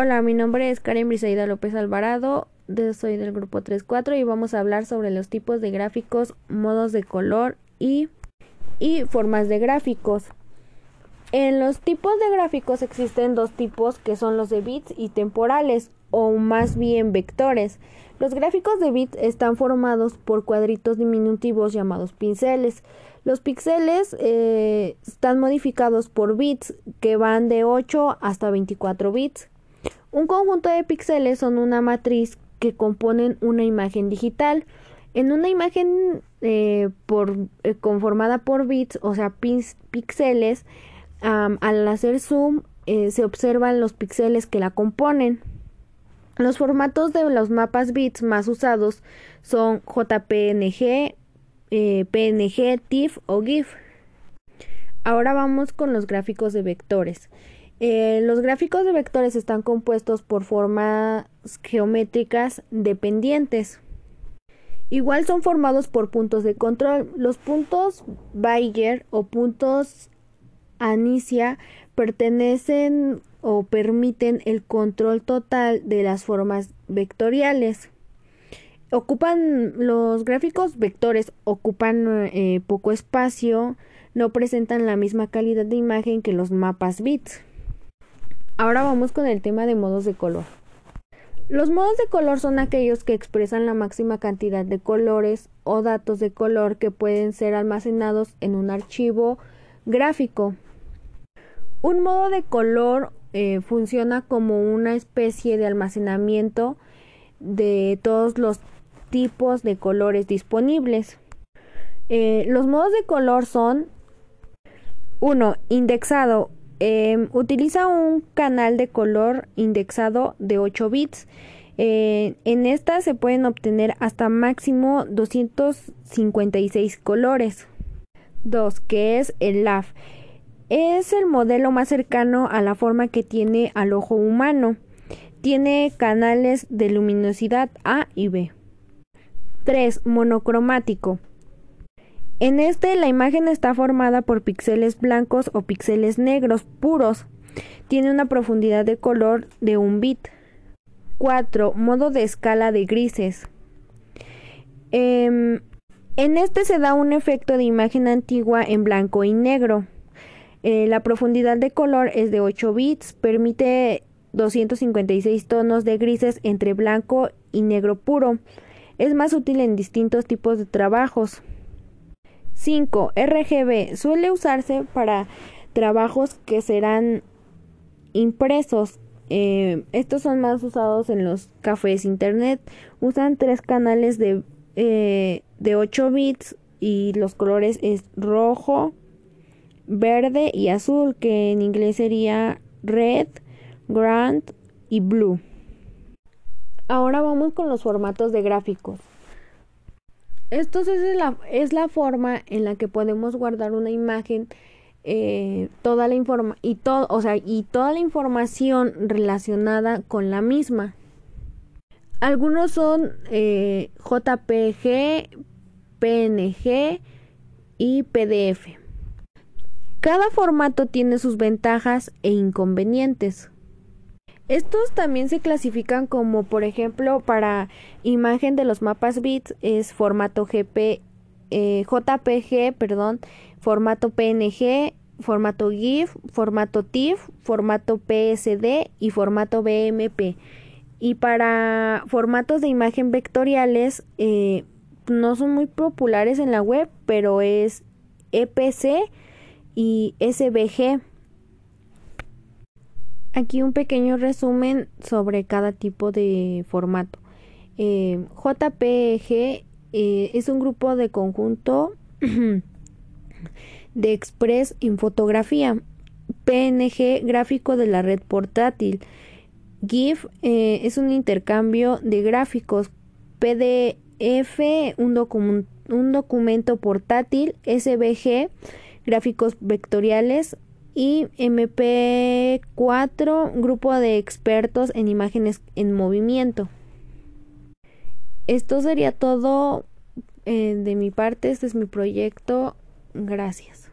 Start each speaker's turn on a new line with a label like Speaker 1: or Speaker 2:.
Speaker 1: Hola, mi nombre es Karen Briseida López Alvarado, soy del grupo 34 y vamos a hablar sobre los tipos de gráficos, modos de color y, y formas de gráficos. En los tipos de gráficos existen dos tipos que son los de bits y temporales o más bien vectores. Los gráficos de bits están formados por cuadritos diminutivos llamados pinceles. Los píxeles eh, están modificados por bits que van de 8 hasta 24 bits. Un conjunto de píxeles son una matriz que componen una imagen digital. En una imagen eh, por, eh, conformada por bits, o sea, píxeles, al hacer zoom se observan los píxeles que la componen. Los formatos de los mapas bits más usados son JPNG, eh, PNG, TIFF o GIF. Ahora vamos con los gráficos de vectores. Eh, los gráficos de vectores están compuestos por formas geométricas dependientes. Igual son formados por puntos de control. Los puntos Bayer o puntos Anicia pertenecen o permiten el control total de las formas vectoriales. Ocupan los gráficos vectores ocupan eh, poco espacio, no presentan la misma calidad de imagen que los mapas bits. Ahora vamos con el tema de modos de color. Los modos de color son aquellos que expresan la máxima cantidad de colores o datos de color que pueden ser almacenados en un archivo gráfico. Un modo de color eh, funciona como una especie de almacenamiento de todos los tipos de colores disponibles. Eh, los modos de color son 1. Indexado. Em, utiliza un canal de color indexado de 8 bits. Eh, en esta se pueden obtener hasta máximo 256 colores. 2. Que es el LAF. Es el modelo más cercano a la forma que tiene al ojo humano. Tiene canales de luminosidad A y B. 3. Monocromático. En este la imagen está formada por píxeles blancos o píxeles negros puros. Tiene una profundidad de color de un bit. 4. Modo de escala de grises. Em, en este se da un efecto de imagen antigua en blanco y negro. Eh, la profundidad de color es de 8 bits, permite 256 tonos de grises entre blanco y negro puro. Es más útil en distintos tipos de trabajos. 5. RGB suele usarse para trabajos que serán impresos. Eh, estos son más usados en los cafés internet. Usan tres canales de, eh, de 8 bits y los colores es rojo, verde y azul, que en inglés sería red, grand y blue. Ahora vamos con los formatos de gráficos. Esto es la, es la forma en la que podemos guardar una imagen, eh, toda la informa y o sea, y toda la información relacionada con la misma. Algunos son eh, JPG, PNG y PDF. Cada formato tiene sus ventajas e inconvenientes. Estos también se clasifican como, por ejemplo, para imagen de los mapas bits es formato GP, eh, JPG, perdón, formato PNG, formato GIF, formato TIFF, formato PSD y formato BMP. Y para formatos de imagen vectoriales eh, no son muy populares en la web, pero es EPC y SVG. Aquí un pequeño resumen sobre cada tipo de formato. Eh, JPG eh, es un grupo de conjunto de Express en fotografía. PNG, gráfico de la red portátil. GIF eh, es un intercambio de gráficos. PDF, un, un documento portátil. SVG, gráficos vectoriales y MP4, grupo de expertos en imágenes en movimiento. Esto sería todo eh, de mi parte, este es mi proyecto. Gracias.